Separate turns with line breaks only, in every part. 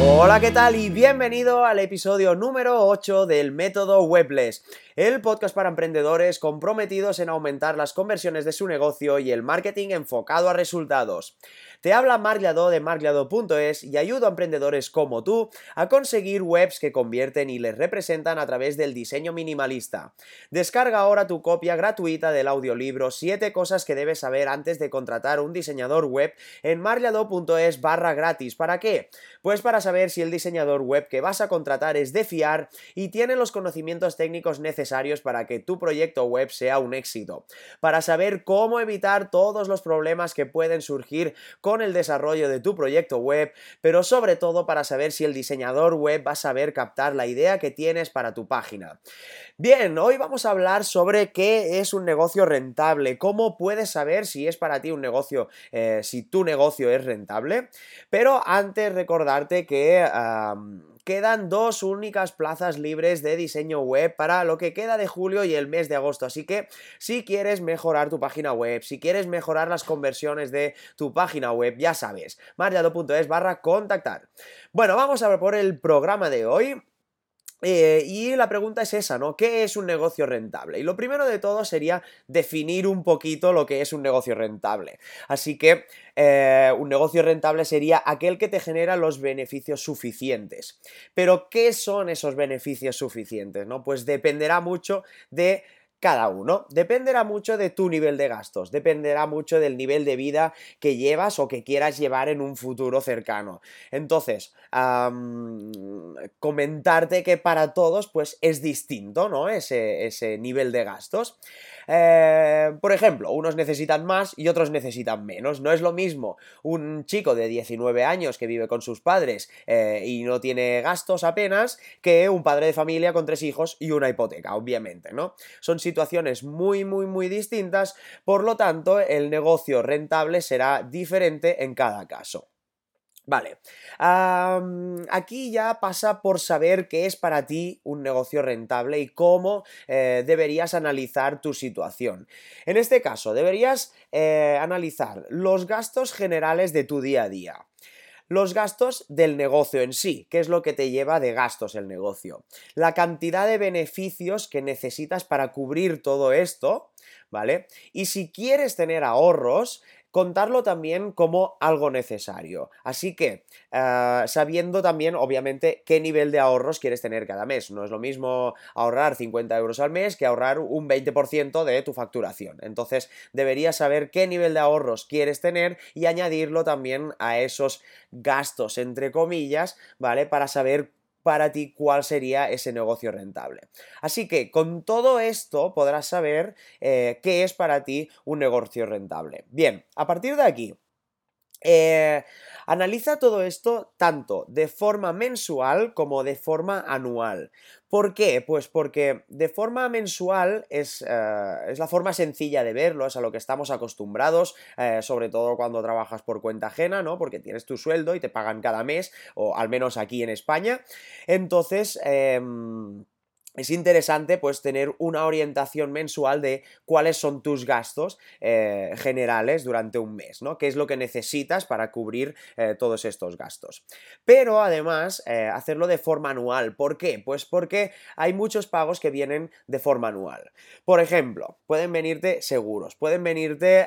Hola, ¿qué tal? Y bienvenido al episodio número 8 del método Webless, el podcast para emprendedores comprometidos en aumentar las conversiones de su negocio y el marketing enfocado a resultados. Te habla Marliado de marliado.es y ayudo a emprendedores como tú a conseguir webs que convierten y les representan a través del diseño minimalista. Descarga ahora tu copia gratuita del audiolibro 7 cosas que debes saber antes de contratar un diseñador web en marliado.es barra gratis. ¿Para qué? Pues para saber si el diseñador web que vas a contratar es de fiar y tiene los conocimientos técnicos necesarios para que tu proyecto web sea un éxito. Para saber cómo evitar todos los problemas que pueden surgir con el desarrollo de tu proyecto web, pero sobre todo para saber si el diseñador web va a saber captar la idea que tienes para tu página. Bien, hoy vamos a hablar sobre qué es un negocio rentable, cómo puedes saber si es para ti un negocio, eh, si tu negocio es rentable, pero antes recordarte que quedan dos únicas plazas libres de diseño web para lo que queda de julio y el mes de agosto. Así que si quieres mejorar tu página web, si quieres mejorar las conversiones de tu página web, ya sabes, mariado.es barra contactar. Bueno, vamos a ver por el programa de hoy. Eh, y la pregunta es esa, ¿no? ¿Qué es un negocio rentable? Y lo primero de todo sería definir un poquito lo que es un negocio rentable. Así que eh, un negocio rentable sería aquel que te genera los beneficios suficientes. Pero, ¿qué son esos beneficios suficientes? ¿no? Pues dependerá mucho de cada uno. Dependerá mucho de tu nivel de gastos, dependerá mucho del nivel de vida que llevas o que quieras llevar en un futuro cercano. Entonces, comentarte que para todos pues es distinto, ¿no? Ese, ese nivel de gastos. Eh, por ejemplo, unos necesitan más y otros necesitan menos. No es lo mismo un chico de 19 años que vive con sus padres eh, y no tiene gastos apenas que un padre de familia con tres hijos y una hipoteca, obviamente, ¿no? Son situaciones muy, muy, muy distintas, por lo tanto, el negocio rentable será diferente en cada caso. Vale, aquí ya pasa por saber qué es para ti un negocio rentable y cómo eh, deberías analizar tu situación. En este caso, deberías eh, analizar los gastos generales de tu día a día. Los gastos del negocio en sí, qué es lo que te lleva de gastos el negocio. La cantidad de beneficios que necesitas para cubrir todo esto, ¿vale? Y si quieres tener ahorros, contarlo también como algo necesario. Así que, eh, sabiendo también, obviamente, qué nivel de ahorros quieres tener cada mes. No es lo mismo ahorrar 50 euros al mes que ahorrar un 20% de tu facturación. Entonces, deberías saber qué nivel de ahorros quieres tener y añadirlo también a esos gastos, entre comillas, ¿vale? Para saber para ti cuál sería ese negocio rentable. Así que con todo esto podrás saber eh, qué es para ti un negocio rentable. Bien, a partir de aquí, eh, analiza todo esto tanto de forma mensual como de forma anual. ¿Por qué? Pues porque de forma mensual es, eh, es, la forma sencilla de verlo, es a lo que estamos acostumbrados, eh, sobre todo cuando trabajas por cuenta ajena, ¿no? Porque tienes tu sueldo y te pagan cada mes, o al menos aquí en España. Entonces, em, es interesante pues tener una orientación mensual de cuáles son tus gastos eh, generales durante un mes, ¿no? ¿Qué es lo que necesitas para cubrir eh, todos estos gastos? Pero además eh, hacerlo de forma anual. ¿Por qué? Pues porque hay muchos pagos que vienen de forma anual. Por ejemplo, pueden venirte seguros, pueden venirte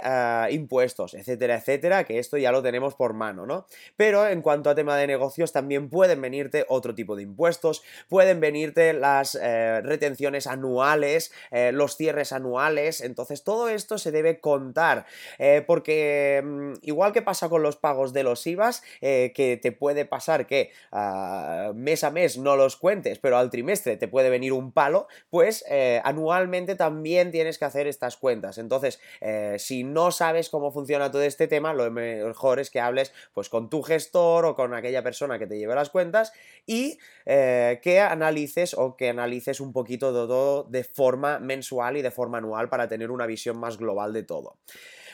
impuestos, etcétera, etcétera, que esto ya lo tenemos por mano, ¿no? Pero en cuanto a tema de negocios también pueden venirte otro tipo de impuestos, pueden venirte las eh, retenciones anuales, eh, los cierres anuales, entonces todo esto se debe contar, eh, porque mm, igual que pasa con los pagos de los IVAs, que te puede pasar que ah, mes a mes no los cuentes, pero al trimestre te puede venir un palo, pues anualmente también tienes que hacer estas cuentas. Entonces, si no sabes cómo funciona todo este tema, lo mejor es que hables pues con tu gestor o con aquella persona que te lleve las cuentas y que analices o que analices un poquito de todo de forma mensual y de forma anual para tener una visión más global de todo.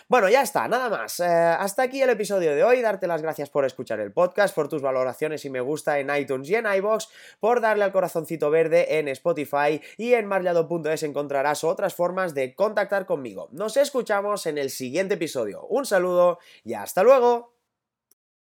Bueno, ya está, nada más. Eh, hasta aquí el episodio de hoy. Darte las gracias por escuchar el podcast, por tus valoraciones y me gusta en iTunes y en iBox, por darle al corazoncito verde en Spotify y en marliado.es encontrarás otras formas de contactar conmigo. Nos escuchamos en el siguiente episodio. Un saludo y hasta luego.